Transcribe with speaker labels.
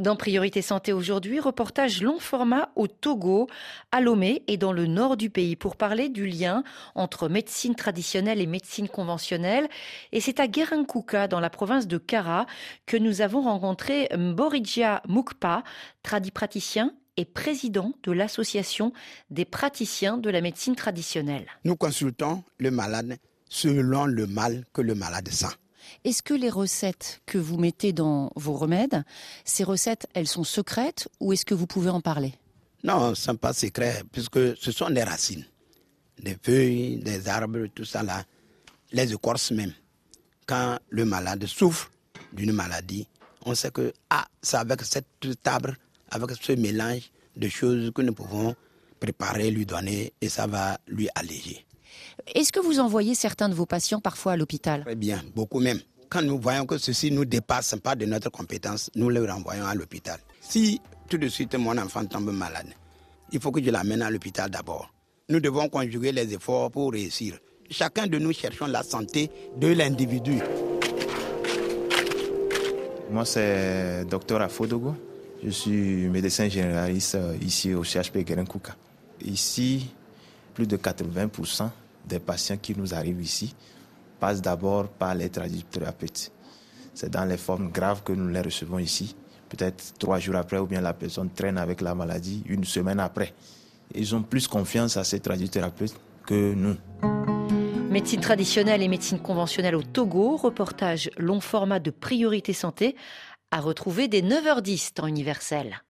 Speaker 1: Dans Priorité Santé aujourd'hui, reportage long format au Togo, à Lomé et dans le nord du pays pour parler du lien entre médecine traditionnelle et médecine conventionnelle. Et c'est à Guerinkuka, dans la province de Kara, que nous avons rencontré Mboridja Mukpa, tradipraticien et président de l'association des praticiens de la médecine traditionnelle.
Speaker 2: Nous consultons le malade selon le mal que le malade sent.
Speaker 1: Est-ce que les recettes que vous mettez dans vos remèdes, ces recettes, elles sont secrètes ou est-ce que vous pouvez en parler?
Speaker 2: Non, ce ne sont pas secrets puisque ce sont des racines, des feuilles, des arbres, tout ça là, les écorces même. Quand le malade souffre d'une maladie, on sait que ah, c'est avec cet arbre, avec ce mélange de choses que nous pouvons préparer, lui donner et ça va lui alléger.
Speaker 1: Est-ce que vous envoyez certains de vos patients parfois à l'hôpital?
Speaker 2: Très bien, beaucoup même. Quand nous voyons que ceci ne nous dépasse pas de notre compétence, nous les renvoyons à l'hôpital. Si tout de suite mon enfant tombe malade, il faut que je l'amène à l'hôpital d'abord. Nous devons conjuguer les efforts pour réussir. Chacun de nous cherchons la santé de l'individu.
Speaker 3: Moi, c'est Dr Afodogo. Je suis médecin généraliste euh, ici au CHP Guérenkouka. Ici, plus de 80% des patients qui nous arrivent ici passent d'abord par les tradithérapeutes. C'est dans les formes graves que nous les recevons ici. Peut-être trois jours après, ou bien la personne traîne avec la maladie une semaine après. Ils ont plus confiance à ces tradithérapeutes que nous.
Speaker 1: Médecine traditionnelle et médecine conventionnelle au Togo, reportage long format de priorité santé à retrouver dès 9h10 temps universel.